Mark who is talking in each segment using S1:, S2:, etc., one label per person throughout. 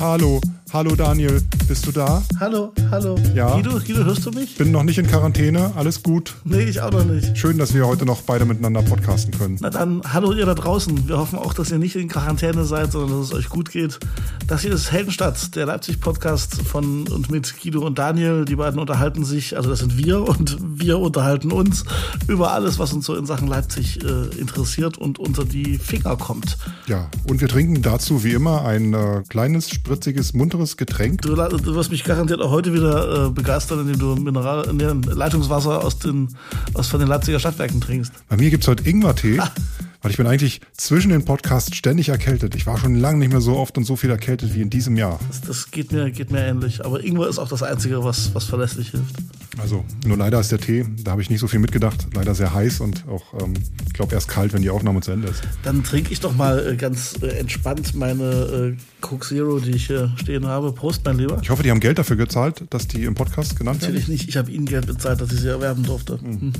S1: Hallo, hallo Daniel, bist du da?
S2: Hallo, hallo.
S1: Ja.
S2: Guido, Guido, hörst du mich?
S1: Bin noch nicht in Quarantäne, alles gut.
S2: Nee, ich auch noch nicht.
S1: Schön, dass wir heute noch beide miteinander podcasten können.
S2: Na dann, hallo ihr da draußen. Wir hoffen auch, dass ihr nicht in Quarantäne seid, sondern dass es euch gut geht. Das hier ist Heldenstadt, der Leipzig-Podcast von und mit Guido und Daniel. Die beiden unterhalten sich, also das sind wir und wir unterhalten uns über alles, was uns so in Sachen Leipzig äh, interessiert und unter die Finger kommt.
S1: Ja, und wir trinken dazu wie immer ein äh, kleines, spritziges, munteres Getränk.
S2: Du, du wirst mich garantiert auch heute wieder äh, begeistern, indem du Mineral, nee, Leitungswasser aus, den, aus von den Leipziger Stadtwerken trinkst.
S1: Bei mir gibt's heute Ingwertee. Weil ich bin eigentlich zwischen den Podcasts ständig erkältet. Ich war schon lange nicht mehr so oft und so viel erkältet wie in diesem Jahr.
S2: Das, das geht, mir, geht mir ähnlich. Aber Ingwer ist auch das Einzige, was, was verlässlich hilft.
S1: Also, nur leider ist der Tee, da habe ich nicht so viel mitgedacht, leider sehr heiß und auch, ähm, ich glaube, erst kalt, wenn die Aufnahme zu Ende ist.
S2: Dann trinke ich doch mal äh, ganz äh, entspannt meine äh, Coke Zero, die ich hier stehen habe. Prost, mein Lieber.
S1: Ich hoffe, die haben Geld dafür gezahlt, dass die im Podcast genannt
S2: Natürlich werden. Natürlich nicht, ich habe ihnen Geld bezahlt, dass ich sie erwerben durfte. Mhm.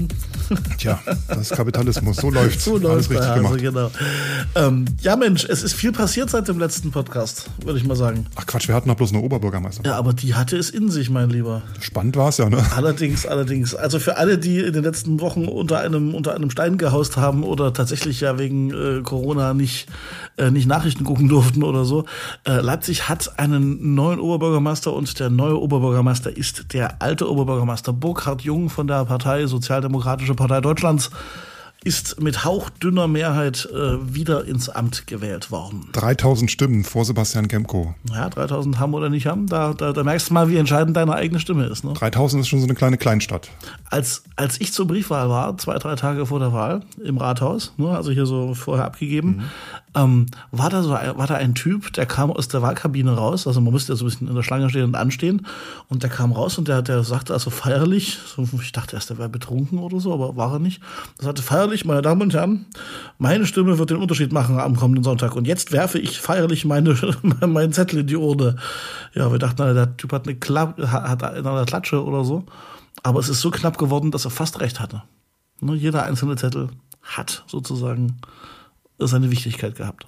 S1: Tja, das ist Kapitalismus, so läuft
S2: So läuft richtig also, gemacht. genau. Ähm, ja, Mensch, es ist viel passiert seit dem letzten Podcast, würde ich mal sagen.
S1: Ach Quatsch, wir hatten noch bloß eine Oberbürgermeister.
S2: Ja, aber die hatte es in sich, mein Lieber.
S1: Spannend war es ja, ne?
S2: Allerdings, allerdings. Also für alle, die in den letzten Wochen unter einem, unter einem Stein gehaust haben oder tatsächlich ja wegen äh, Corona nicht, äh, nicht Nachrichten gucken durften oder so, äh, Leipzig hat einen neuen Oberbürgermeister und der neue Oberbürgermeister ist der alte Oberbürgermeister Burkhard Jung von der Partei Sozialdemokratische Partei Deutschlands ist mit hauchdünner Mehrheit äh, wieder ins Amt gewählt worden.
S1: 3000 Stimmen vor Sebastian Kemko.
S2: Ja, 3000 haben oder nicht haben, da, da, da merkst du mal, wie entscheidend deine eigene Stimme ist. Ne?
S1: 3000 ist schon so eine kleine Kleinstadt.
S2: Als, als ich zur Briefwahl war, zwei, drei Tage vor der Wahl im Rathaus, ne, also hier so vorher abgegeben, mhm ähm, war, da so, war da ein Typ, der kam aus der Wahlkabine raus, also man musste ja so ein bisschen in der Schlange stehen und anstehen und der kam raus und der, der sagte also feierlich, so, ich dachte erst, der wäre betrunken oder so, aber war er nicht. Er sagte feierlich, meine Damen und Herren, meine Stimme wird den Unterschied machen am kommenden Sonntag und jetzt werfe ich feierlich meine, meinen Zettel in die Urne. Ja, wir dachten, der Typ hat eine, Klapp, hat eine Klatsche oder so, aber es ist so knapp geworden, dass er fast recht hatte. Ne, jeder einzelne Zettel hat sozusagen seine Wichtigkeit gehabt.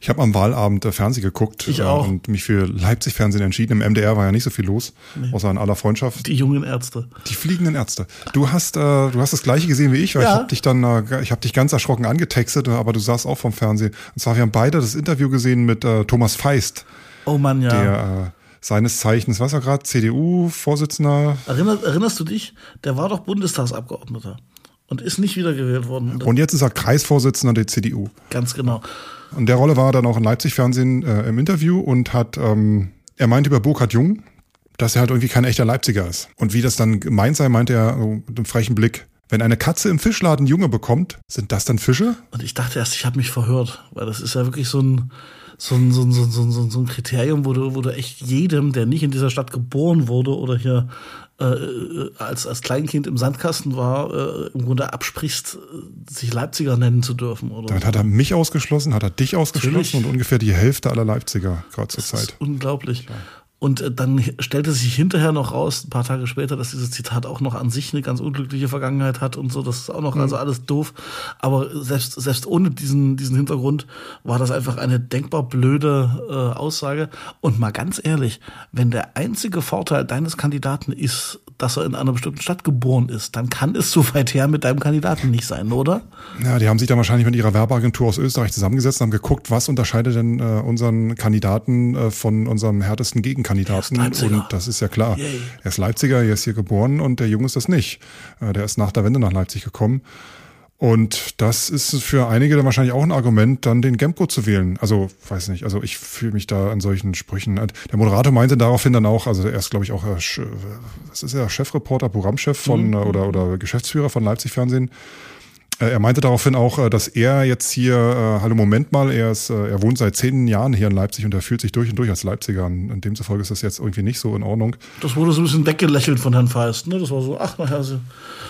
S1: Ich habe am Wahlabend äh, Fernsehen geguckt
S2: auch.
S1: und mich für Leipzig-Fernsehen entschieden. Im MDR war ja nicht so viel los, nee. außer in aller Freundschaft.
S2: Die jungen Ärzte.
S1: Die fliegenden Ärzte. Du hast, äh, du hast das gleiche gesehen wie ich, weil ja. ich habe dich dann, äh, ich habe dich ganz erschrocken angetextet, aber du saßt auch vom Fernsehen. Und zwar, wir haben beide das Interview gesehen mit äh, Thomas Feist.
S2: Oh Mann, ja.
S1: Der, äh, seines Zeichens, was war gerade, CDU-Vorsitzender.
S2: Erinnerst, erinnerst du dich? Der war doch Bundestagsabgeordneter und ist nicht wiedergewählt worden.
S1: Und jetzt ist er Kreisvorsitzender der CDU.
S2: Ganz genau.
S1: Und der Rolle war er dann auch im Leipzig-Fernsehen äh, im Interview und hat, ähm, er meinte über Burkhard Jung, dass er halt irgendwie kein echter Leipziger ist. Und wie das dann gemeint sei, meinte er so mit einem frechen Blick, wenn eine Katze im Fischladen Junge bekommt, sind das dann Fische?
S2: Und ich dachte erst, ich habe mich verhört, weil das ist ja wirklich so ein, so ein, so ein, so ein, so ein, so ein Kriterium, wo du, wo du echt jedem, der nicht in dieser Stadt geboren wurde oder hier äh, als, als Kleinkind im Sandkasten war, äh, im Grunde absprichst, sich Leipziger nennen zu dürfen. Oder
S1: Damit hat er mich ausgeschlossen, hat er dich ausgeschlossen Natürlich. und ungefähr die Hälfte aller Leipziger gerade zur Zeit.
S2: Unglaublich. Ja. Und äh, dann stellte sich hinterher noch raus, ein paar Tage später, dass dieses Zitat auch noch an sich eine ganz unglückliche Vergangenheit hat und so. Das ist auch noch, mhm. also alles doof. Aber selbst, selbst ohne diesen, diesen Hintergrund war das einfach eine denkbar blöde äh, Aussage. Und mal ganz ehrlich, wenn der einzige Vorteil deines Kandidaten ist, dass er in einer bestimmten Stadt geboren ist, dann kann es so weit her mit deinem Kandidaten nicht sein, oder?
S1: Ja, die haben sich dann wahrscheinlich mit ihrer Werbeagentur aus Österreich zusammengesetzt und haben geguckt, was unterscheidet denn äh, unseren Kandidaten äh, von unserem härtesten Gegenkandidaten. Kandidaten. Und das ist ja klar. Yay. Er ist Leipziger, er ist hier geboren und der Junge ist das nicht. Äh, der ist nach der Wende nach Leipzig gekommen. Und das ist für einige dann wahrscheinlich auch ein Argument, dann den Gemco zu wählen. Also, weiß nicht, also ich fühle mich da an solchen Sprüchen. Der Moderator meinte daraufhin dann auch, also er ist, glaube ich, auch, das ist ja Chefreporter, Programmchef von mhm. oder, oder Geschäftsführer von Leipzig Fernsehen. Äh, er meinte daraufhin auch, äh, dass er jetzt hier, äh, hallo Moment mal, er ist, äh, er wohnt seit zehn Jahren hier in Leipzig und er fühlt sich durch und durch als Leipziger. Und demzufolge ist das jetzt irgendwie nicht so in Ordnung.
S2: Das wurde so ein bisschen weggelächelt von Herrn Feist, ne? Das war so, ach naja. So,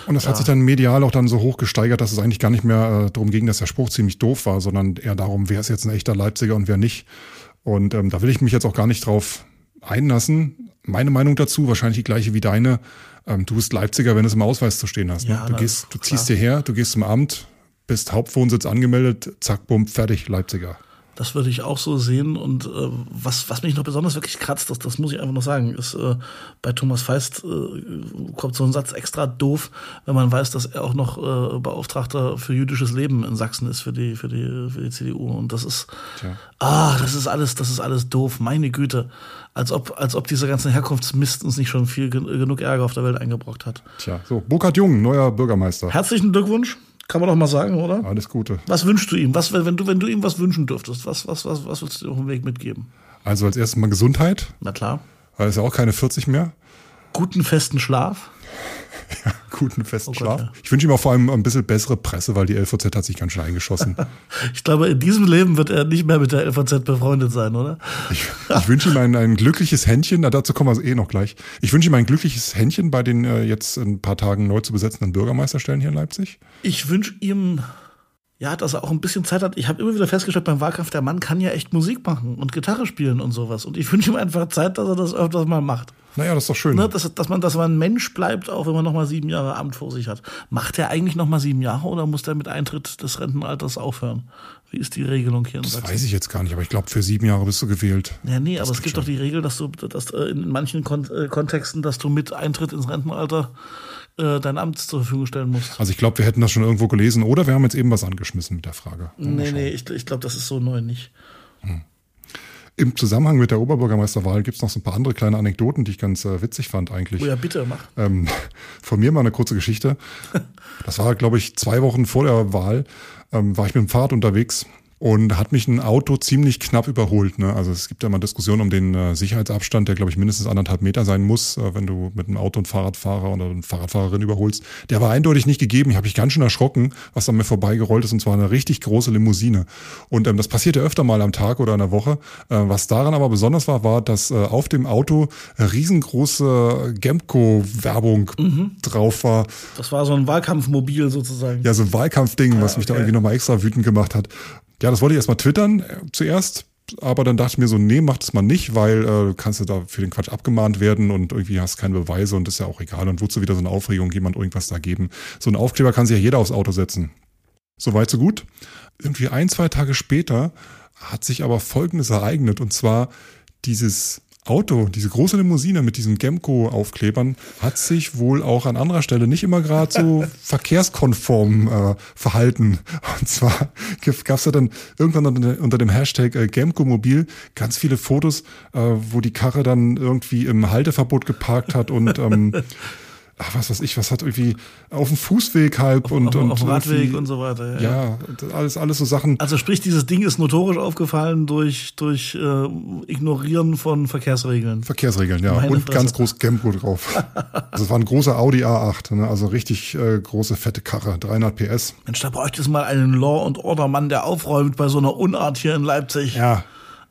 S1: und das ja. hat sich dann medial auch dann so hoch gesteigert, dass es eigentlich gar nicht mehr äh, darum ging, dass der Spruch ziemlich doof war, sondern eher darum, wer ist jetzt ein echter Leipziger und wer nicht. Und ähm, da will ich mich jetzt auch gar nicht drauf einlassen. Meine Meinung dazu, wahrscheinlich die gleiche wie deine ähm, du bist Leipziger, wenn du es im Ausweis zu stehen hast. Ne? Ja, du gehst, du ziehst klar. hierher, du gehst zum Amt, bist Hauptwohnsitz angemeldet, zack, bumm, fertig, Leipziger.
S2: Das würde ich auch so sehen. Und äh, was, was mich noch besonders wirklich kratzt, das, das muss ich einfach noch sagen, ist, äh, bei Thomas Feist äh, kommt so ein Satz extra doof, wenn man weiß, dass er auch noch äh, Beauftragter für jüdisches Leben in Sachsen ist für die, für die, für die CDU. Und das ist, Tja. ah, das ist alles, das ist alles doof. Meine Güte. Als ob, als ob dieser ganze Herkunftsmist uns nicht schon viel genug Ärger auf der Welt eingebrockt hat.
S1: Tja, so, Burkhard Jung, neuer Bürgermeister.
S2: Herzlichen Glückwunsch. Kann man doch mal sagen, oder?
S1: Alles Gute.
S2: Was wünschst du ihm? Was, wenn du, wenn du ihm was wünschen dürftest, was, was, was, was würdest du auf dem Weg mitgeben?
S1: Also als erstes mal Gesundheit.
S2: Na klar.
S1: Weil es ja auch keine 40 mehr.
S2: Guten festen Schlaf.
S1: ja, guten festen oh Schlaf. Gott, ja. Ich wünsche ihm auch vor allem ein bisschen bessere Presse, weil die LVZ hat sich ganz schön eingeschossen.
S2: ich glaube, in diesem Leben wird er nicht mehr mit der LVZ befreundet sein, oder?
S1: Ich, ich wünsche ihm ein, ein glückliches Händchen, dazu kommen wir eh noch gleich. Ich wünsche ihm ein glückliches Händchen bei den äh, jetzt in ein paar Tagen neu zu besetzenden Bürgermeisterstellen hier in Leipzig.
S2: Ich wünsche ihm ja, dass er auch ein bisschen Zeit hat. Ich habe immer wieder festgestellt beim Wahlkampf, der Mann kann ja echt Musik machen und Gitarre spielen und sowas. Und ich wünsche ihm einfach Zeit, dass er das öfters mal macht.
S1: Naja, das ist doch schön.
S2: Ne, dass, dass, man, dass man ein Mensch bleibt, auch wenn man noch mal sieben Jahre Amt vor sich hat. Macht er eigentlich noch mal sieben Jahre oder muss der mit Eintritt des Rentenalters aufhören? Wie ist die Regelung hier in
S1: Das Sachsen? weiß ich jetzt gar nicht, aber ich glaube, für sieben Jahre bist du gewählt.
S2: Ja, nee, das aber es gibt schon. doch die Regel, dass du dass, äh, in manchen Kon äh, Kontexten, dass du mit Eintritt ins Rentenalter äh, dein Amt zur Verfügung stellen musst.
S1: Also ich glaube, wir hätten das schon irgendwo gelesen oder wir haben jetzt eben was angeschmissen mit der Frage.
S2: Nee, nee, ich, ich glaube, das ist so neu nicht. Hm.
S1: Im Zusammenhang mit der Oberbürgermeisterwahl gibt es noch so ein paar andere kleine Anekdoten, die ich ganz äh, witzig fand eigentlich.
S2: Oh ja, bitte, mach.
S1: Ähm, von mir mal eine kurze Geschichte. Das war, glaube ich, zwei Wochen vor der Wahl, ähm, war ich mit dem Fahrrad unterwegs und hat mich ein Auto ziemlich knapp überholt. Ne? Also es gibt ja mal Diskussionen um den äh, Sicherheitsabstand, der glaube ich mindestens anderthalb Meter sein muss, äh, wenn du mit einem Auto einen Fahrradfahrer oder eine Fahrradfahrerin überholst. Der war eindeutig nicht gegeben. Ich habe mich ganz schön erschrocken, was an mir vorbeigerollt ist und zwar eine richtig große Limousine. Und ähm, das passierte öfter mal am Tag oder in der Woche. Äh, was daran aber besonders war, war, dass äh, auf dem Auto riesengroße Gemco-Werbung mhm. drauf war.
S2: Das war so ein Wahlkampfmobil sozusagen.
S1: Ja, so ein Wahlkampfding, ah, was mich okay. da irgendwie nochmal extra wütend gemacht hat. Ja, das wollte ich erstmal twittern äh, zuerst, aber dann dachte ich mir so, nee, mach das mal nicht, weil äh, kannst du da für den Quatsch abgemahnt werden und irgendwie hast keine Beweise und ist ja auch egal und wozu wieder so eine Aufregung jemand irgendwas da geben. So ein Aufkleber kann sich ja jeder aufs Auto setzen. Soweit, so gut. Irgendwie ein, zwei Tage später hat sich aber Folgendes ereignet und zwar dieses Auto, diese große Limousine mit diesen Gemco-Aufklebern, hat sich wohl auch an anderer Stelle nicht immer gerade so verkehrskonform äh, verhalten. Und zwar gab es ja dann irgendwann unter, dem Hashtag äh, Gemco-Mobil ganz viele Fotos, äh, wo die Karre dann irgendwie im Halteverbot geparkt hat und ähm, ach, was weiß ich, was hat irgendwie auf dem Fußweg halb und,
S2: auf,
S1: und
S2: auf dem Radweg und so weiter.
S1: Ja, ja, alles, alles so Sachen.
S2: Also sprich, dieses Ding ist notorisch aufgefallen durch, durch äh, Ignorieren von Verkehrsregeln.
S1: Verkehrsregeln, ja. Meine und Fresse. ganz groß Gemco drauf. also es war ein großer Audi A8, ne? also richtig äh, große, fette Karre, 300 PS.
S2: Mensch, da bräuchte es mal einen Law- und Order-Mann, der aufräumt bei so einer Unart hier in Leipzig.
S1: Ja,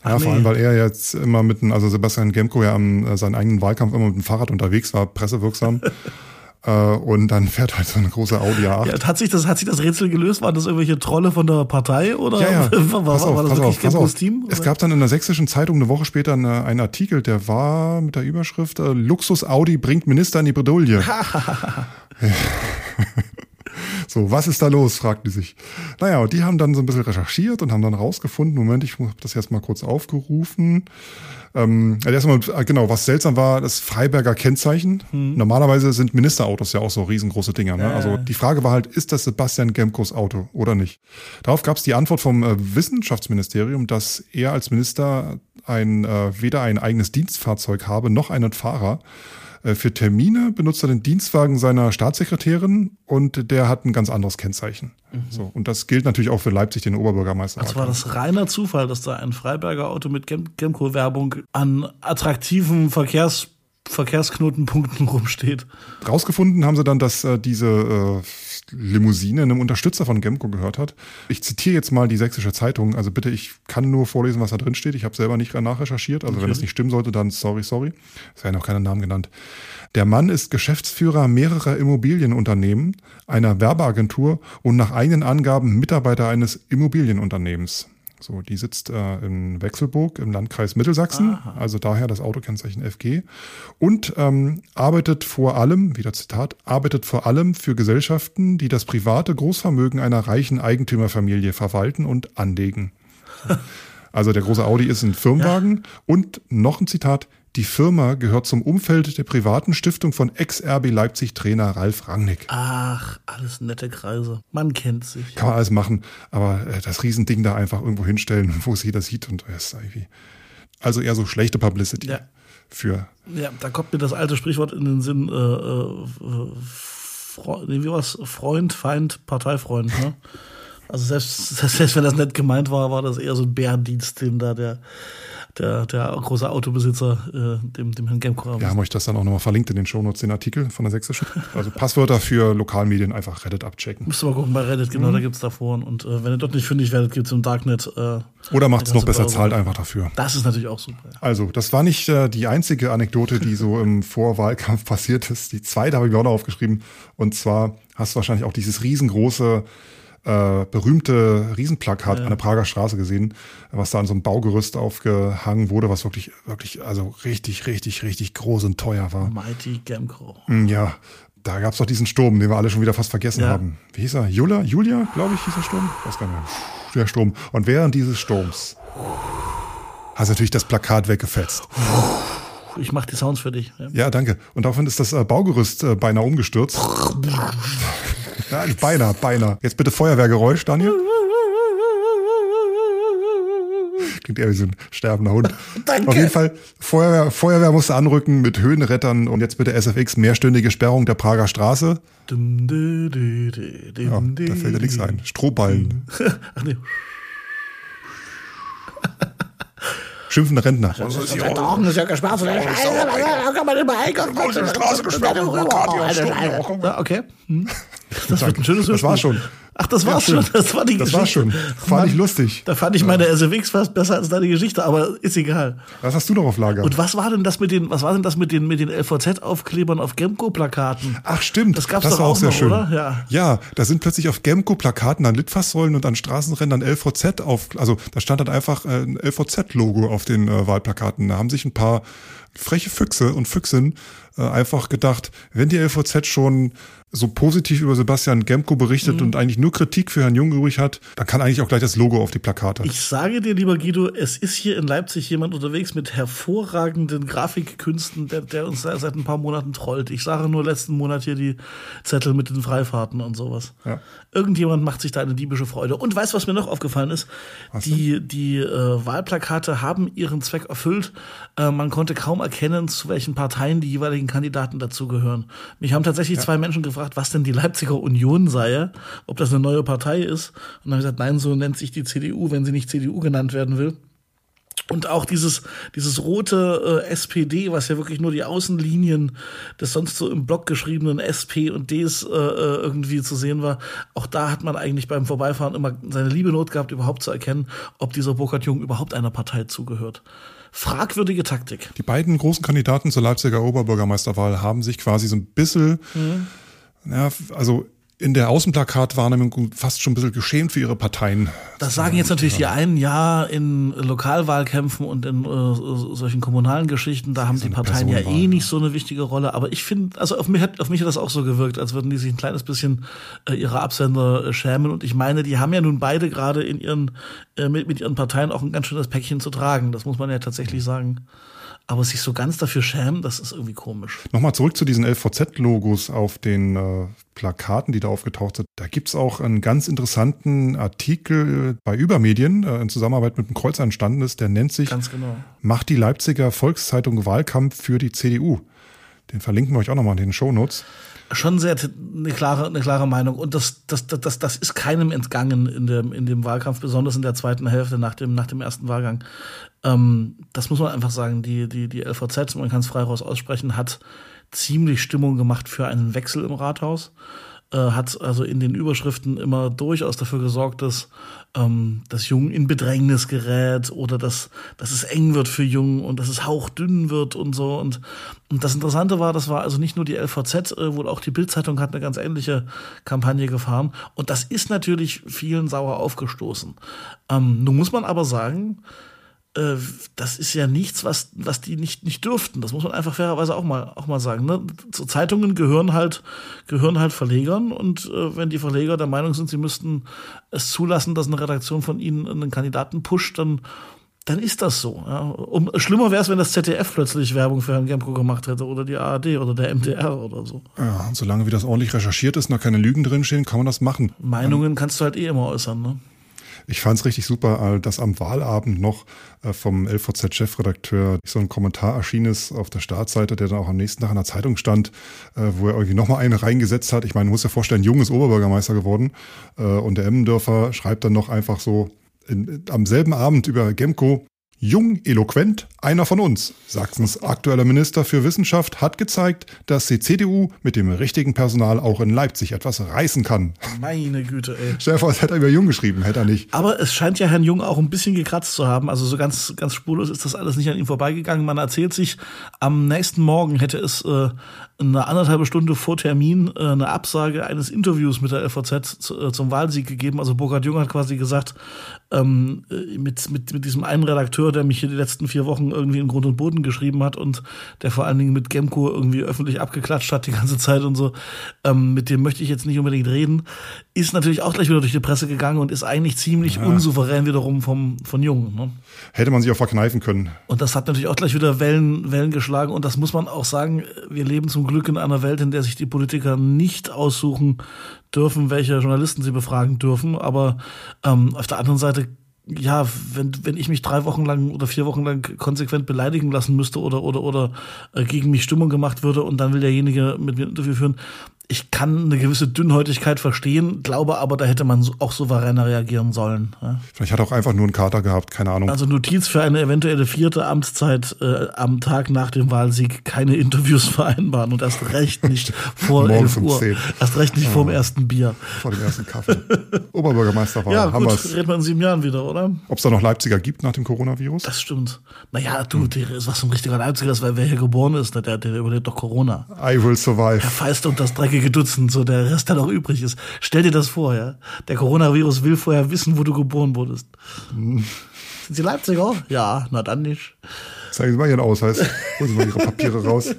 S1: ja, Ach, vor allem, weil er jetzt immer mit einem, also Sebastian Gemko ja am äh, seinen eigenen Wahlkampf immer mit dem Fahrrad unterwegs war, pressewirksam. äh, und dann fährt halt so eine große Audi A8.
S2: Ja, hat sich das, hat sich das Rätsel gelöst? Waren das irgendwelche Trolle von der Partei oder
S1: ja, ja.
S2: war, war, auf, war das wirklich Gemkos Team?
S1: Oder? Es gab dann in der sächsischen Zeitung eine Woche später eine, einen Artikel, der war mit der Überschrift äh, Luxus Audi bringt Minister in die Bredouille. So, was ist da los, fragt die sich. Naja, und die haben dann so ein bisschen recherchiert und haben dann rausgefunden, Moment, ich habe das jetzt mal kurz aufgerufen. Ähm, also erstmal, äh, genau, was seltsam war, das Freiberger Kennzeichen. Hm. Normalerweise sind Ministerautos ja auch so riesengroße Dinger. Ne? Also die Frage war halt, ist das Sebastian Gemkos Auto oder nicht? Darauf gab es die Antwort vom äh, Wissenschaftsministerium, dass er als Minister ein, äh, weder ein eigenes Dienstfahrzeug habe, noch einen Fahrer. Äh, für Termine benutzt er den Dienstwagen seiner Staatssekretärin und der hat ein ganz anderes Kennzeichen. Mhm. So, und das gilt natürlich auch für Leipzig, den Oberbürgermeister.
S2: Also war das reiner Zufall, dass da ein Freiberger Auto mit Gemco-Werbung an attraktiven Verkehrs Verkehrsknotenpunkten rumsteht.
S1: Rausgefunden haben sie dann, dass äh, diese äh, Limousine einem Unterstützer von Gemco gehört hat. Ich zitiere jetzt mal die Sächsische Zeitung. Also bitte, ich kann nur vorlesen, was da drin steht. Ich habe selber nicht nachrecherchiert. Also okay. wenn das nicht stimmen sollte, dann sorry, sorry. Es werden auch keine Namen genannt. Der Mann ist Geschäftsführer mehrerer Immobilienunternehmen, einer Werbeagentur und nach eigenen Angaben Mitarbeiter eines Immobilienunternehmens. So, die sitzt äh, in Wechselburg im Landkreis Mittelsachsen, Aha. also daher das Autokennzeichen FG und ähm, arbeitet vor allem, wieder Zitat, arbeitet vor allem für Gesellschaften, die das private Großvermögen einer reichen Eigentümerfamilie verwalten und anlegen. Also der große Audi ist ein Firmenwagen ja. und noch ein Zitat, die Firma gehört zum Umfeld der privaten Stiftung von Ex-RB Leipzig-Trainer Ralf Rangnick.
S2: Ach, alles nette Kreise. Man kennt sich.
S1: Kann man alles machen, aber äh, das Riesending da einfach irgendwo hinstellen, wo es jeder sieht und es irgendwie. Also eher so schlechte Publicity ja. für.
S2: Ja, da kommt mir das alte Sprichwort in den Sinn, äh, äh, Freund, wie war's? Freund, Feind, Parteifreund, ne? Also selbst, selbst wenn das nicht gemeint war, war das eher so ein Bärendienst, den da der der, der große Autobesitzer, äh, dem, dem Herrn Gemko.
S1: Wir haben euch das dann auch nochmal verlinkt in den Shownotes, den Artikel von der Sächsischen. Also Passwörter für Lokalmedien einfach Reddit abchecken.
S2: Müsst ihr mal gucken bei Reddit, genau, mhm. da gibt's davor. Und äh, wenn ihr dort nicht fündig werdet, gibt's im Darknet. Äh,
S1: Oder macht es noch besser, Browser. zahlt einfach dafür.
S2: Das ist natürlich auch super. Ja.
S1: Also, das war nicht äh, die einzige Anekdote, die so im Vorwahlkampf passiert ist. Die zweite habe ich mir auch noch aufgeschrieben. Und zwar hast du wahrscheinlich auch dieses riesengroße äh, berühmte Riesenplakat ja. an der Prager Straße gesehen, was da an so einem Baugerüst aufgehangen wurde, was wirklich, wirklich, also richtig, richtig, richtig groß und teuer war.
S2: Mighty Gemco.
S1: Mm, ja, da gab es doch diesen Sturm, den wir alle schon wieder fast vergessen ja. haben. Wie hieß er? Julia, Julia, glaube ich, hieß der Sturm? Ich weiß gar nicht mehr. Der Sturm. Und während dieses Sturms hast du natürlich das Plakat weggefetzt.
S2: Ich mache die Sounds für dich.
S1: Ja, ja danke. Und daraufhin ist das äh, Baugerüst äh, beinahe umgestürzt. Ja, beinahe, beinahe. Jetzt bitte Feuerwehrgeräusch, Daniel. Klingt eher wie so ein sterbender Hund. Danke. Auf jeden Fall, Feuerwehr, Feuerwehr musste anrücken mit Höhenrettern und jetzt bitte SFX mehrstündige Sperrung der Prager Straße. ja, da fällt ja nichts ein. Strohballen. Ach nee. Schimpfende Rentner. Das ist ja ist ja gesperrt. Da kann man immer
S2: einkaufen. Die Straße gesperrt. Okay. Hm. Das wird ein schönes
S1: Das war schon.
S2: Ach, das war's ja, schon. Das war die
S1: das Geschichte. Das war schon. Fand Mann, ich lustig.
S2: Da fand ich meine SFX fast besser als deine Geschichte, aber ist egal.
S1: Was hast du noch auf Lager?
S2: Und was war denn das mit den, was war denn das mit den, mit den LVZ-Aufklebern auf Gemco-Plakaten?
S1: Ach, stimmt.
S2: Das gab's das doch auch, auch sehr noch, schön. oder?
S1: Ja. Ja, da sind plötzlich auf Gemco-Plakaten an Litfaßsäulen und an Straßenrändern LVZ auf, also da stand dann einfach äh, ein LVZ-Logo auf den äh, Wahlplakaten. Da haben sich ein paar freche Füchse und Füchsin äh, einfach gedacht, wenn die LVZ schon so positiv über Sebastian Gemko berichtet mhm. und eigentlich nur Kritik für Herrn Jung übrig hat, dann kann eigentlich auch gleich das Logo auf die Plakate.
S2: Ich sage dir, lieber Guido, es ist hier in Leipzig jemand unterwegs mit hervorragenden Grafikkünsten, der, der uns seit ein paar Monaten trollt. Ich sage nur letzten Monat hier die Zettel mit den Freifahrten und sowas. Ja. Irgendjemand macht sich da eine diebische Freude. Und weißt, was mir noch aufgefallen ist? Was die die äh, Wahlplakate haben ihren Zweck erfüllt. Äh, man konnte kaum erkennen, zu welchen Parteien die jeweiligen Kandidaten dazugehören. Mich haben tatsächlich ja. zwei Menschen gefragt, gefragt, was denn die Leipziger Union sei, ob das eine neue Partei ist. Und dann habe ich gesagt, nein, so nennt sich die CDU, wenn sie nicht CDU genannt werden will. Und auch dieses, dieses rote äh, SPD, was ja wirklich nur die Außenlinien des sonst so im Block geschriebenen SP und Ds äh, äh, irgendwie zu sehen war, auch da hat man eigentlich beim Vorbeifahren immer seine liebe Not gehabt, überhaupt zu erkennen, ob dieser Burkhard Jung überhaupt einer Partei zugehört. Fragwürdige Taktik.
S1: Die beiden großen Kandidaten zur Leipziger Oberbürgermeisterwahl haben sich quasi so ein bisschen mhm ja, also in der Außenplakatwahrnehmung fast schon ein bisschen geschämt für ihre Parteien.
S2: Das sagen jetzt natürlich die einen, ja, in Lokalwahlkämpfen und in äh, solchen kommunalen Geschichten, da haben die Parteien ja eh nicht so eine wichtige Rolle. Aber ich finde, also auf mich, hat, auf mich hat das auch so gewirkt, als würden die sich ein kleines bisschen äh, ihre Absender äh, schämen. Und ich meine, die haben ja nun beide gerade in ihren, äh, mit, mit ihren Parteien auch ein ganz schönes Päckchen zu tragen. Das muss man ja tatsächlich sagen. Aber sich so ganz dafür schämen, das ist irgendwie komisch.
S1: Nochmal zurück zu diesen LVZ-Logos auf den äh, Plakaten, die da aufgetaucht sind. Da gibt's auch einen ganz interessanten Artikel bei Übermedien äh, in Zusammenarbeit mit dem Kreuz entstanden ist. Der nennt sich
S2: genau.
S1: Macht die Leipziger Volkszeitung Wahlkampf für die CDU. Den verlinken wir euch auch nochmal in den Shownotes
S2: schon sehr eine klare, eine klare Meinung. Und das, das, das, das ist keinem entgangen in dem, in dem Wahlkampf, besonders in der zweiten Hälfte nach dem, nach dem ersten Wahlgang. Ähm, das muss man einfach sagen. Die, die, die LVZ, man kann es frei raus aussprechen, hat ziemlich Stimmung gemacht für einen Wechsel im Rathaus. Äh, hat also in den Überschriften immer durchaus dafür gesorgt, dass ähm, das Jung in Bedrängnis gerät oder dass, dass es eng wird für Jung und dass es hauchdünn wird und so. Und, und das Interessante war, das war also nicht nur die LVZ, äh, wohl auch die Bildzeitung hat eine ganz ähnliche Kampagne gefahren. Und das ist natürlich vielen sauer aufgestoßen. Ähm, nun muss man aber sagen, äh, das ist ja nichts, was, was die nicht, nicht dürften. Das muss man einfach fairerweise auch mal, auch mal sagen. Ne? Zu Zeitungen gehören halt, gehören halt Verlegern und äh, wenn die Verleger der Meinung sind, sie müssten es zulassen, dass eine Redaktion von ihnen einen Kandidaten pusht, dann dann ist das so. Ja. Um, schlimmer wäre es, wenn das ZDF plötzlich Werbung für Herrn Gemko gemacht hätte oder die ARD oder der MDR oder so.
S1: Ja, und solange wie das ordentlich recherchiert ist, noch keine Lügen drinstehen, kann man das machen.
S2: Meinungen kannst du halt eh immer äußern, ne?
S1: Ich fand es richtig super, äh, dass am Wahlabend noch äh, vom LVZ-Chefredakteur so ein Kommentar erschienen ist auf der Startseite, der dann auch am nächsten Tag in der Zeitung stand, äh, wo er irgendwie nochmal einen reingesetzt hat. Ich meine, man muss ja vorstellen, Jung ist Oberbürgermeister geworden und der Emmendörfer schreibt dann noch einfach so, in, am selben Abend über Gemco, Jung, eloquent, einer von uns. Sachsens aktueller Minister für Wissenschaft hat gezeigt, dass die CDU mit dem richtigen Personal auch in Leipzig etwas reißen kann.
S2: Meine Güte, ey.
S1: Vor, es hätte er über Jung geschrieben, hätte er nicht.
S2: Aber es scheint ja Herrn Jung auch ein bisschen gekratzt zu haben. Also so ganz, ganz spurlos ist das alles nicht an ihm vorbeigegangen. Man erzählt sich, am nächsten Morgen hätte es äh, eine anderthalbe Stunde vor Termin äh, eine Absage eines Interviews mit der LVZ zu, äh, zum Wahlsieg gegeben. Also Burkhard Jung hat quasi gesagt, ähm, äh, mit, mit, mit diesem einen Redakteur, der mich hier die letzten vier Wochen irgendwie in Grund und Boden geschrieben hat und der vor allen Dingen mit Gemco irgendwie öffentlich abgeklatscht hat die ganze Zeit und so, ähm, mit dem möchte ich jetzt nicht unbedingt reden, ist natürlich auch gleich wieder durch die Presse gegangen und ist eigentlich ziemlich ja. unsouverän wiederum vom, von Jung. Ne?
S1: Hätte man sich auch verkneifen können.
S2: Und das hat natürlich auch gleich wieder Wellen, Wellen geschlagen und das muss man auch sagen, wir leben zum Glück in einer Welt, in der sich die Politiker nicht aussuchen dürfen, welche Journalisten sie befragen dürfen. Aber ähm, auf der anderen Seite ja, wenn, wenn ich mich drei Wochen lang oder vier Wochen lang konsequent beleidigen lassen müsste oder, oder, oder äh, gegen mich Stimmung gemacht würde und dann will derjenige mit mir ein Interview führen, ich kann eine gewisse Dünnhäutigkeit verstehen, glaube aber, da hätte man auch souveräner reagieren sollen. Ja.
S1: Vielleicht hat er auch einfach nur einen Kater gehabt, keine Ahnung.
S2: Also Notiz für eine eventuelle vierte Amtszeit äh, am Tag nach dem Wahlsieg keine Interviews vereinbaren und erst recht nicht vor 11 Uhr. 10. Erst recht nicht oh. vor dem ersten Bier.
S1: Vor dem ersten Kaffee. Oberbürgermeister war.
S2: Ja, haben gut, reden wir in sieben Jahren wieder, oder?
S1: Ob es da noch Leipziger gibt nach dem Coronavirus?
S2: Das stimmt. Naja, du, hm. der ist was ein richtiger Leipziger, das, weil wer hier geboren ist, der, der überlebt doch Corona.
S1: I will survive.
S2: Herr Feist und das dreckige dreckige Dutzend, so der Rest, der noch übrig ist. Stell dir das vor, ja. Der Coronavirus will vorher wissen, wo du geboren wurdest. Hm. Sind Sie Leipziger? Ja, na dann nicht.
S1: Zeigen Sie mal Ihren Ausweis. Holen Sie mal Ihre Papiere raus.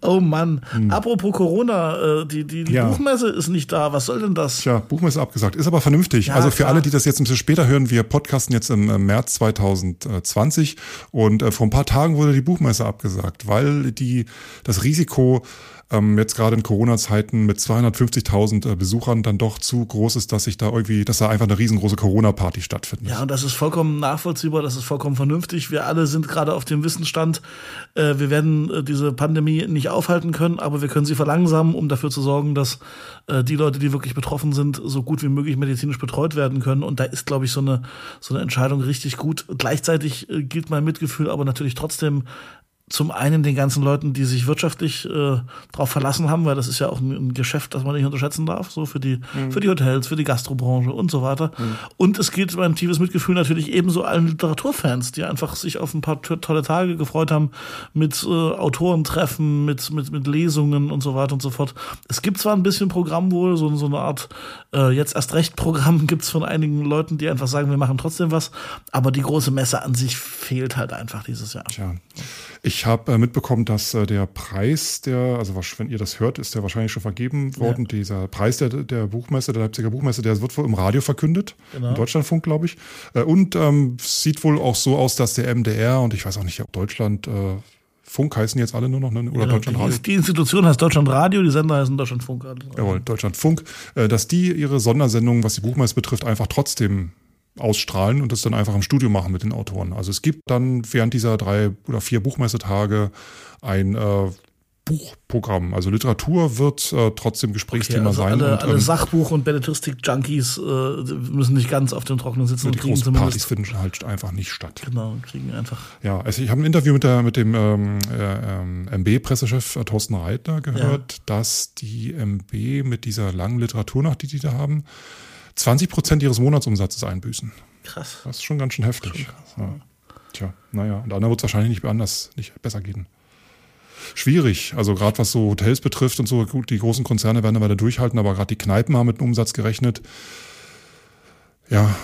S2: Oh Mann. Hm. Apropos Corona, äh, die, die, die ja. Buchmesse ist nicht da. Was soll denn das?
S1: Tja, Buchmesse abgesagt. Ist aber vernünftig. Ja, also für klar. alle, die das jetzt ein bisschen später hören, wir podcasten jetzt im März 2020 und äh, vor ein paar Tagen wurde die Buchmesse abgesagt, weil die das Risiko ähm, jetzt gerade in Corona-Zeiten mit 250.000 äh, Besuchern dann doch zu groß ist, dass sich da irgendwie, dass da einfach eine riesengroße Corona-Party stattfindet.
S2: Ja, und das ist vollkommen nachvollziehbar, das ist vollkommen vernünftig. Wir alle sind gerade auf dem Wissensstand, äh, wir werden äh, diese Pandemie nicht aufhalten können, aber wir können sie verlangsamen, um dafür zu sorgen, dass äh, die Leute, die wirklich betroffen sind, so gut wie möglich medizinisch betreut werden können. Und da ist, glaube ich, so eine, so eine Entscheidung richtig gut. Gleichzeitig äh, gilt mein Mitgefühl aber natürlich trotzdem zum einen den ganzen Leuten, die sich wirtschaftlich äh, darauf verlassen haben, weil das ist ja auch ein, ein, Geschäft, das man nicht unterschätzen darf, so für die, mhm. für die Hotels, für die Gastrobranche und so weiter. Mhm. Und es gilt mein tiefes Mitgefühl natürlich ebenso allen Literaturfans, die einfach sich auf ein paar tolle Tage gefreut haben mit äh, Autorentreffen, mit, mit, mit Lesungen und so weiter und so fort. Es gibt zwar ein bisschen Programm wohl, so, so eine Art äh, jetzt erst recht Programm gibt's von einigen Leuten, die einfach sagen, wir machen trotzdem was, aber die große Messe an sich fehlt halt einfach dieses Jahr.
S1: Tja. Ich habe äh, mitbekommen, dass äh, der Preis, der, also wenn ihr das hört, ist der wahrscheinlich schon vergeben worden. Ja. Dieser Preis der, der Buchmesse, der Leipziger Buchmesse, der wird wohl im Radio verkündet, genau. im Deutschlandfunk, glaube ich. Äh, und ähm, sieht wohl auch so aus, dass der MDR und ich weiß auch nicht, ob Deutschland äh, Funk heißen jetzt alle nur noch, ne? oder genau, Deutschland
S2: Radio. Die Institution heißt Deutschland Radio, die Sender heißen Deutschlandfunk.
S1: Jawohl, Deutschlandfunk. Äh, dass die ihre Sondersendungen, was die Buchmesse betrifft, einfach trotzdem ausstrahlen und das dann einfach im Studio machen mit den Autoren. Also es gibt dann während dieser drei oder vier Buchmessetage ein äh, Buchprogramm. Also Literatur wird äh, trotzdem Gesprächsthema okay, also sein.
S2: Alle, und, alle ähm, Sachbuch- und Belletristik-Junkies äh, müssen nicht ganz auf dem Trockenen sitzen.
S1: Und die großen Partys finden halt einfach nicht statt.
S2: Genau, kriegen einfach.
S1: Ja, also ich habe ein Interview mit, der, mit dem ähm, äh, MB-Pressechef äh, Thorsten Reitner gehört, ja. dass die MB mit dieser langen Literaturnacht, die die da haben, 20 Prozent ihres Monatsumsatzes einbüßen.
S2: Krass.
S1: Das ist schon ganz schön heftig. Schon krass, ja. Tja, naja, und anderen wird es wahrscheinlich nicht anders, nicht besser gehen. Schwierig, also gerade was so Hotels betrifft und so, gut, die großen Konzerne werden da weiter durchhalten, aber gerade die Kneipen haben mit einem Umsatz gerechnet. Ja,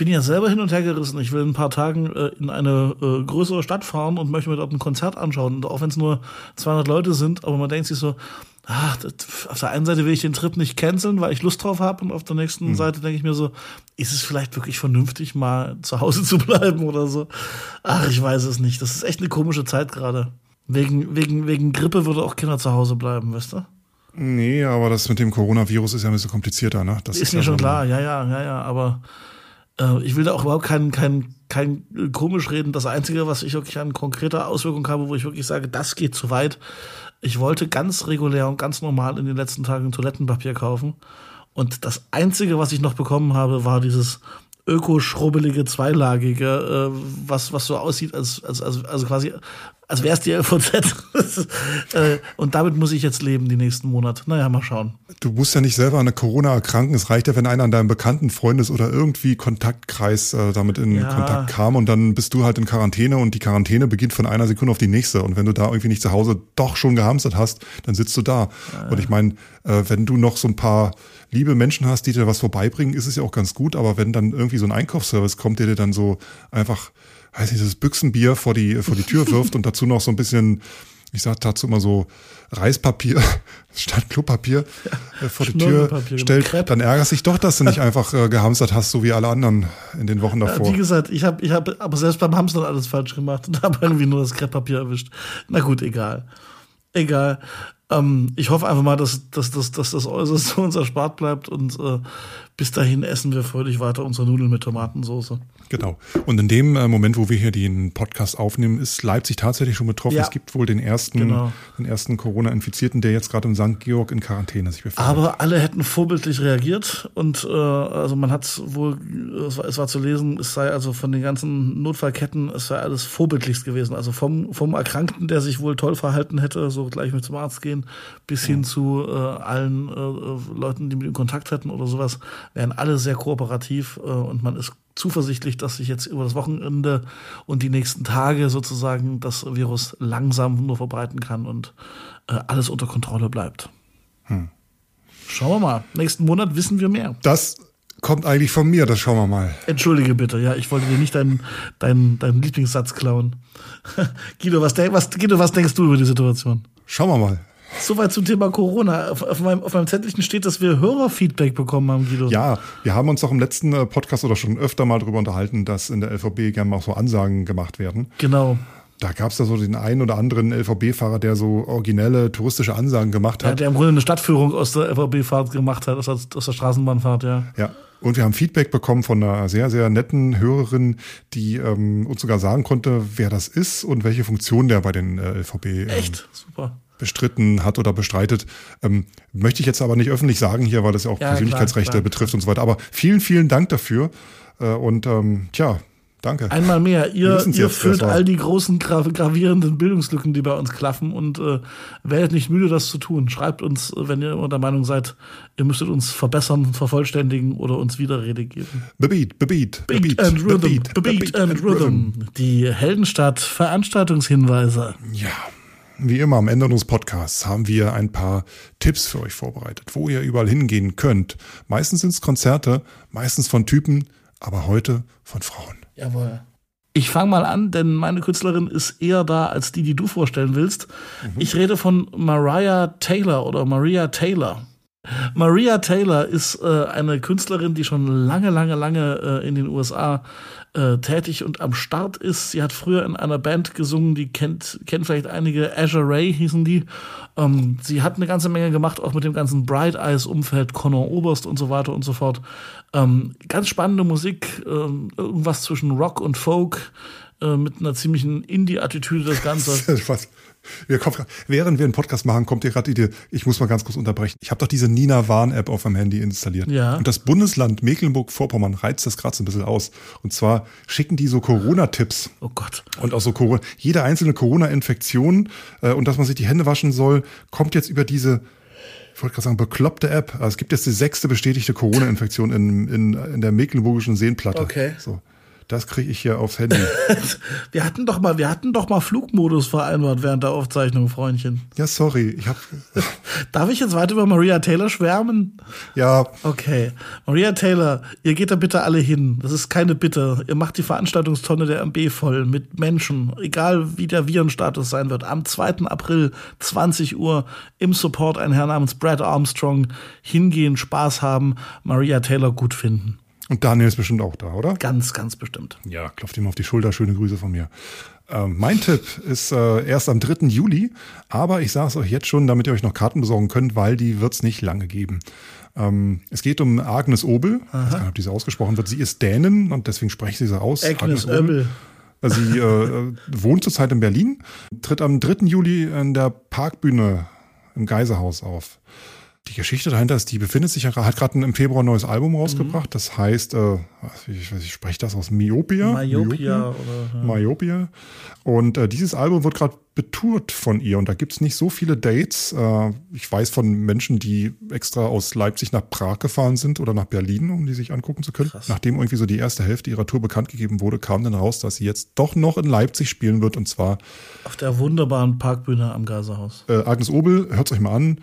S2: bin ja selber hin und her gerissen. Ich will in ein paar Tagen äh, in eine äh, größere Stadt fahren und möchte mir dort ein Konzert anschauen. Und auch wenn es nur 200 Leute sind, aber man denkt sich so, ach, das, auf der einen Seite will ich den Trip nicht canceln, weil ich Lust drauf habe, und auf der nächsten mhm. Seite denke ich mir so, ist es vielleicht wirklich vernünftig, mal zu Hause zu bleiben oder so? Ach, ich weiß es nicht. Das ist echt eine komische Zeit gerade. Wegen, wegen, wegen Grippe würde auch Kinder zu Hause bleiben, weißt du?
S1: Nee, aber das mit dem Coronavirus ist ja ein bisschen komplizierter, ne?
S2: Das ist, ist mir ja schon klar, ja, ja, ja, ja, aber ich will da auch überhaupt kein, kein, kein komisch reden. Das Einzige, was ich wirklich an konkreter Auswirkung habe, wo ich wirklich sage, das geht zu weit. Ich wollte ganz regulär und ganz normal in den letzten Tagen Toilettenpapier kaufen. Und das Einzige, was ich noch bekommen habe, war dieses öko-schrubbelige, zweilagige, äh, was, was so aussieht, als, als, als, also quasi als wäre es die LVZ. Äh, und damit muss ich jetzt leben die nächsten Monate. Naja, mal schauen.
S1: Du musst ja nicht selber an eine Corona erkranken. Es reicht ja, wenn einer an deinem bekannten Freundes- oder irgendwie Kontaktkreis äh, damit in ja. Kontakt kam und dann bist du halt in Quarantäne und die Quarantäne beginnt von einer Sekunde auf die nächste. Und wenn du da irgendwie nicht zu Hause doch schon gehamstert hast, dann sitzt du da. Ja, und ich meine, äh, wenn du noch so ein paar liebe Menschen hast, die dir was vorbeibringen, ist es ja auch ganz gut. Aber wenn dann irgendwie so ein Einkaufsservice kommt, der dir dann so einfach weiß nicht, das Büchsenbier vor die, vor die Tür wirft und dazu noch so ein bisschen, ich sag dazu immer so Reispapier statt Klopapier äh, vor die Tür stellt, dann ärgerst dich doch, dass du nicht einfach äh, gehamstert hast, so wie alle anderen in den Wochen davor.
S2: Ja, wie gesagt, ich habe ich hab aber selbst beim Hamstern alles falsch gemacht und habe irgendwie nur das Krepppapier erwischt. Na gut, egal. Egal. Ähm, ich hoffe einfach mal, dass, dass, dass, dass das Äußerste uns erspart bleibt und äh, bis dahin essen wir fröhlich weiter unsere Nudeln mit Tomatensauce.
S1: Genau. Und in dem äh, Moment, wo wir hier den Podcast aufnehmen, ist Leipzig tatsächlich schon betroffen. Ja. Es gibt wohl den ersten, genau. den ersten Corona-Infizierten, der jetzt gerade im St. Georg in Quarantäne sich befindet.
S2: Aber alle hätten vorbildlich reagiert und äh, also man hat wohl, es war, es war, zu lesen, es sei also von den ganzen Notfallketten, es sei alles vorbildlichst gewesen. Also vom, vom Erkrankten, der sich wohl toll verhalten hätte, so gleich mit zum Arzt gehen, bis hin zu äh, allen äh, Leuten, die mit ihm Kontakt hatten oder sowas wären alle sehr kooperativ äh, und man ist zuversichtlich, dass sich jetzt über das Wochenende und die nächsten Tage sozusagen das Virus langsam nur verbreiten kann und äh, alles unter Kontrolle bleibt. Hm. Schauen wir mal. Nächsten Monat wissen wir mehr.
S1: Das kommt eigentlich von mir, das schauen wir mal.
S2: Entschuldige bitte, ja, ich wollte dir nicht deinen, deinen, deinen Lieblingssatz klauen. Guido, was, was, Guido, was denkst du über die Situation?
S1: Schauen wir mal.
S2: Soweit zum Thema Corona. Auf, auf, meinem, auf meinem Zettelchen steht, dass wir Hörerfeedback bekommen haben, Guido.
S1: Ja, wir haben uns auch im letzten äh, Podcast oder schon öfter mal darüber unterhalten, dass in der LVB gerne mal so Ansagen gemacht werden.
S2: Genau.
S1: Da gab es da so den einen oder anderen LVB-Fahrer, der so originelle touristische Ansagen gemacht hat. Ja,
S2: der im Grunde eine Stadtführung aus der LVB-Fahrt gemacht hat, aus der, aus der Straßenbahnfahrt, ja.
S1: Ja, und wir haben Feedback bekommen von einer sehr, sehr netten Hörerin, die ähm, uns sogar sagen konnte, wer das ist und welche Funktion der bei den äh, LVB ähm,
S2: Echt? Super
S1: bestritten hat oder bestreitet. Ähm, möchte ich jetzt aber nicht öffentlich sagen hier, weil das ja auch ja, Persönlichkeitsrechte klar, klar. betrifft und so weiter. Aber vielen, vielen Dank dafür. Äh, und ähm, tja, Danke.
S2: Einmal mehr. Ihr, ihr füllt all die großen gravierenden Bildungslücken, die bei uns klaffen und äh, werdet nicht müde, das zu tun. Schreibt uns, wenn ihr der Meinung seid, ihr müsstet uns verbessern, vervollständigen oder uns Widerrede geben.
S1: Bebeat, bebeat,
S2: beat, beat and rhythm, beat, beat, and, and rhythm. Die Heldenstadt Veranstaltungshinweise.
S1: Ja. Wie immer am Ende unseres Podcasts haben wir ein paar Tipps für euch vorbereitet, wo ihr überall hingehen könnt. Meistens sind es Konzerte, meistens von Typen, aber heute von Frauen.
S2: Jawohl. Ich fange mal an, denn meine Künstlerin ist eher da als die, die du vorstellen willst. Mhm. Ich rede von Mariah Taylor oder Maria Taylor. Maria Taylor ist äh, eine Künstlerin, die schon lange, lange, lange äh, in den USA äh, tätig und am Start ist. Sie hat früher in einer Band gesungen, die kennt, kennt vielleicht einige, Azure Ray hießen die. Ähm, sie hat eine ganze Menge gemacht, auch mit dem ganzen Bright Eyes Umfeld, Connor Oberst und so weiter und so fort. Ähm, ganz spannende Musik, ähm, irgendwas zwischen Rock und Folk äh, mit einer ziemlichen Indie-Attitüde das Ganze.
S1: Was? Wir kommen, während wir einen Podcast machen, kommt dir gerade die Idee, ich muss mal ganz kurz unterbrechen. Ich habe doch diese Nina Warn-App auf meinem Handy installiert.
S2: Ja.
S1: Und das Bundesland Mecklenburg-Vorpommern reizt das gerade so ein bisschen aus. Und zwar schicken die so Corona-Tipps.
S2: Oh Gott.
S1: Und auch so Corona, jede einzelne Corona-Infektion äh, und dass man sich die Hände waschen soll, kommt jetzt über diese ich wollte gerade sagen, bekloppte App. Also es gibt jetzt die sechste bestätigte Corona-Infektion in, in, in der mecklenburgischen Seenplatte.
S2: Okay.
S1: So. Das kriege ich hier aufs Handy.
S2: wir hatten doch mal, wir hatten doch mal Flugmodus vereinbart während der Aufzeichnung, Freundchen.
S1: Ja, sorry. Ich hab
S2: Darf ich jetzt weiter über Maria Taylor schwärmen?
S1: Ja.
S2: Okay. Maria Taylor, ihr geht da bitte alle hin. Das ist keine Bitte. Ihr macht die Veranstaltungstonne der MB voll mit Menschen, egal wie der Virenstatus sein wird. Am 2. April, 20 Uhr, im Support ein Herr namens Brad Armstrong. Hingehen, Spaß haben, Maria Taylor gut finden.
S1: Und Daniel ist bestimmt auch da, oder?
S2: Ganz, ganz bestimmt.
S1: Ja, klopft ihm auf die Schulter. Schöne Grüße von mir. Ähm, mein Tipp ist äh, erst am 3. Juli, aber ich sage es euch jetzt schon, damit ihr euch noch Karten besorgen könnt, weil die wird es nicht lange geben. Ähm, es geht um Agnes Obel. Aha. Ich weiß nicht, ob diese ausgesprochen wird. Sie ist Dänin und deswegen spreche ich sie so aus.
S2: Agnes, Agnes Obel.
S1: Sie äh, wohnt zurzeit in Berlin, tritt am 3. Juli in der Parkbühne im Geiserhaus auf. Die Geschichte dahinter ist, die befindet sich ja, hat gerade im Februar ein neues Album rausgebracht. Mhm. Das heißt, äh, ich, ich spreche das aus Myopia.
S2: Myopia, Myopia oder
S1: ja. Myopia. Und äh, dieses Album wird gerade betourt von ihr und da gibt's nicht so viele Dates. Äh, ich weiß von Menschen, die extra aus Leipzig nach Prag gefahren sind oder nach Berlin, um die sich angucken zu können. Krass. Nachdem irgendwie so die erste Hälfte ihrer Tour bekannt gegeben wurde, kam dann raus, dass sie jetzt doch noch in Leipzig spielen wird und zwar
S2: auf der wunderbaren Parkbühne am Geiserhaus.
S1: Äh, Agnes Obel, hört's euch mal an.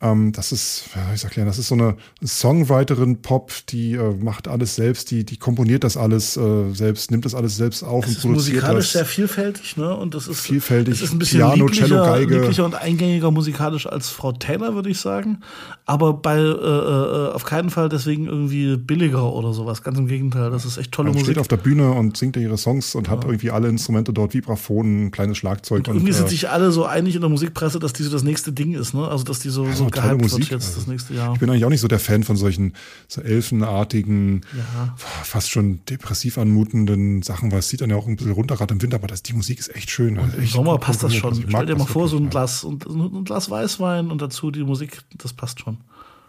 S1: Ähm, das ist, ja, ich erklären, das ist so eine Songwriterin Pop, die äh, macht alles selbst, die, die komponiert das alles äh, selbst, nimmt das alles selbst auf
S2: es
S1: und produziert
S2: ist musikalisch das. sehr vielfältig, ne? Und das ist
S1: vielfältig.
S2: Das ist ein bisschen Piano, Cello, Geige. lieblicher und eingängiger musikalisch als Frau Taylor, würde ich sagen. Aber bei äh, äh, auf keinen Fall deswegen irgendwie billiger oder sowas. Ganz im Gegenteil, das ist echt tolle
S1: Man
S2: Musik.
S1: steht auf der Bühne und singt ihre Songs und ja. hat irgendwie alle Instrumente dort, Vibraphon, ein kleines Schlagzeug.
S2: Und, und irgendwie sind äh, sich alle so einig in der Musikpresse, dass die so das nächste Ding ist, ne? Also dass die so, so Musik. jetzt das nächste Jahr.
S1: Ich bin eigentlich auch nicht so der Fan von solchen so elfenartigen, ja. fast schon depressiv anmutenden Sachen, weil es sieht dann ja auch ein bisschen runter, gerade im Winter, aber das, die Musik ist echt schön.
S2: Also Im Sommer passt das schon. Stell dir mal vor, so ein Glas, und, ein Glas Weißwein und dazu die Musik, das passt schon.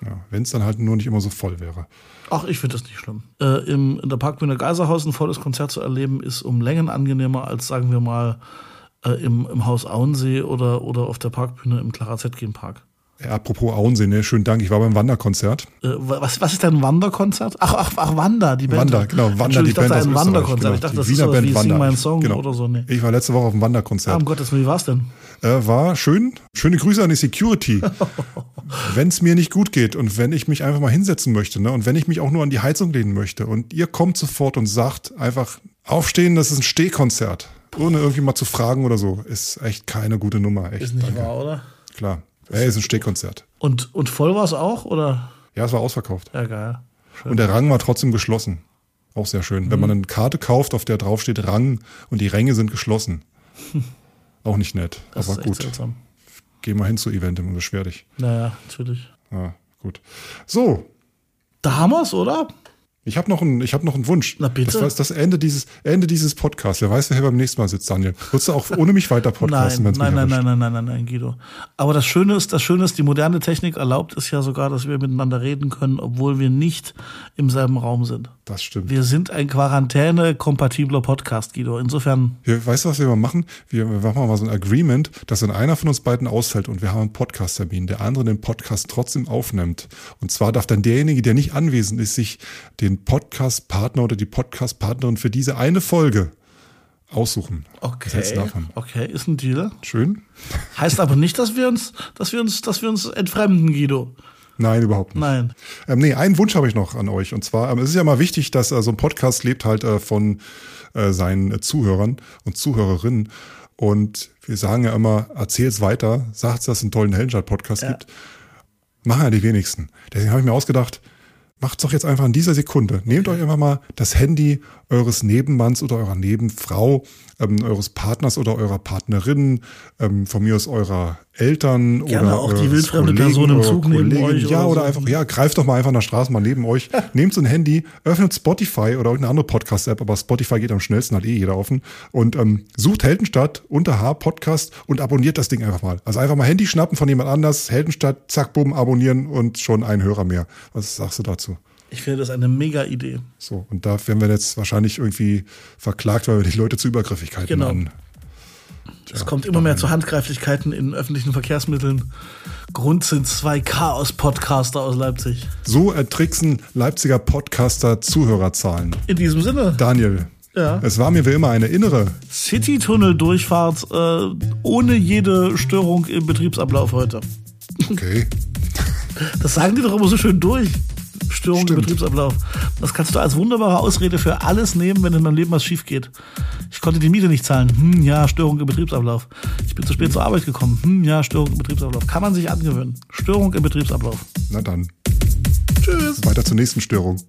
S1: Ja, wenn es dann halt nur nicht immer so voll wäre.
S2: Ach, ich finde das nicht schlimm. Äh, im, in der Parkbühne Geiserhaus ein volles Konzert zu erleben, ist um Längen angenehmer als, sagen wir mal, äh, im, im Haus Auensee oder, oder auf der Parkbühne im Clara Zetkin Park.
S1: Ja, apropos Auensee, ne? schönen Dank. Ich war beim Wanderkonzert.
S2: Äh, was, was ist denn ein Wanderkonzert? Ach, ach, ach, Wander, die Band.
S1: Wander, genau. Wander, die
S2: ich dachte,
S1: Band
S2: ein Wanderkonzert. Genau. Ich dachte, das Wiener ist so Band wie Wander. Sing meinen Song genau. oder so. Nee.
S1: Ich war letzte Woche auf dem Wanderkonzert. Ah,
S2: um Gottes Willen, wie war's denn?
S1: Äh, war schön. Schöne Grüße an die Security. wenn es mir nicht gut geht und wenn ich mich einfach mal hinsetzen möchte ne? und wenn ich mich auch nur an die Heizung lehnen möchte und ihr kommt sofort und sagt einfach, aufstehen, das ist ein Stehkonzert. Ohne irgendwie mal zu fragen oder so. Ist echt keine gute Nummer. Echt,
S2: ist nicht danke. wahr, oder?
S1: Klar. Ey, ist ein Stehkonzert.
S2: Und, und voll war es auch, oder?
S1: Ja, es war ausverkauft.
S2: Ja, geil.
S1: Schön. Und der Rang war trotzdem geschlossen. Auch sehr schön. Mhm. Wenn man eine Karte kauft, auf der drauf steht Rang und die Ränge sind geschlossen. auch nicht nett, das aber gut. Seltsam. Geh mal hin zu Eventim und beschwer dich.
S2: Naja, natürlich.
S1: Ja, gut. So.
S2: Da haben wir's, oder?
S1: Ich habe noch, einen, hab noch einen Wunsch.
S2: Na bitte.
S1: Das, das Ende, dieses, Ende dieses Podcasts. Wer weiß, wer beim nächsten Mal sitzt, Daniel. Würdest du auch ohne mich weiter podcasten,
S2: wenn es nein, nein, nein, nein, nein, nein, nein, Guido. Aber das Schöne ist, das Schöne ist, die moderne Technik erlaubt es ja sogar, dass wir miteinander reden können, obwohl wir nicht im selben Raum sind.
S1: Das stimmt.
S2: Wir sind ein Quarantäne-kompatibler Podcast, Guido. Insofern.
S1: Wir, weißt du, was wir mal machen? Wir machen mal so ein Agreement, dass wenn einer von uns beiden ausfällt und wir haben einen Podcast-Termin, der andere den Podcast trotzdem aufnimmt. Und zwar darf dann derjenige, der nicht anwesend ist, sich den Podcast Partner oder die Podcast-Partnerin für diese eine Folge aussuchen.
S2: Okay. Okay, ist ein Deal.
S1: Schön.
S2: Heißt aber nicht, dass wir uns, dass wir uns, dass wir uns entfremden, Guido.
S1: Nein, überhaupt nicht.
S2: Nein.
S1: Ähm, nee, einen Wunsch habe ich noch an euch. Und zwar, ähm, es ist ja mal wichtig, dass äh, so ein Podcast lebt halt äh, von äh, seinen Zuhörern und Zuhörerinnen. Und wir sagen ja immer, erzähl's weiter, sagt, dass es einen tollen Heldenstadt-Podcast ja. gibt. Machen ja die wenigsten. Deswegen habe ich mir ausgedacht, macht's doch jetzt einfach in dieser Sekunde. Nehmt euch einfach mal das Handy eures Nebenmanns oder eurer Nebenfrau, ähm, eures Partners oder eurer Partnerin, ähm, von mir aus eurer Eltern
S2: Gerne
S1: oder
S2: auch die wildfremde Person im Zug
S1: Kollegen.
S2: neben euch.
S1: Ja, oder, oder so. einfach, ja, greift doch mal einfach in der Straße mal neben euch, nehmt so ein Handy, öffnet Spotify oder irgendeine andere Podcast-App, aber Spotify geht am schnellsten, hat eh jeder offen und ähm, sucht Heldenstadt unter H Podcast und abonniert das Ding einfach mal. Also einfach mal Handy schnappen von jemand anders, Heldenstadt, zack, bumm, abonnieren und schon ein Hörer mehr. Was sagst du dazu?
S2: Ich finde das eine mega Idee.
S1: So, und da werden wir jetzt wahrscheinlich irgendwie verklagt, weil wir die Leute zu Übergriffigkeiten
S2: genau.
S1: an.
S2: es kommt immer mehr zu Handgreiflichkeiten in öffentlichen Verkehrsmitteln. Grund sind zwei Chaos-Podcaster aus Leipzig.
S1: So ertricksen Leipziger Podcaster Zuhörerzahlen.
S2: In diesem Sinne.
S1: Daniel, Ja. Es war mir wie immer eine innere
S2: City-Tunnel-Durchfahrt äh, ohne jede Störung im Betriebsablauf heute.
S1: Okay.
S2: Das sagen die doch immer so schön durch. Störung Stimmt. im Betriebsablauf. Das kannst du als wunderbare Ausrede für alles nehmen, wenn in deinem Leben was schief geht. Ich konnte die Miete nicht zahlen. Hm, ja, Störung im Betriebsablauf. Ich bin zu spät zur Arbeit gekommen. Hm, ja, Störung im Betriebsablauf. Kann man sich angewöhnen. Störung im Betriebsablauf.
S1: Na dann. Tschüss. Weiter zur nächsten Störung.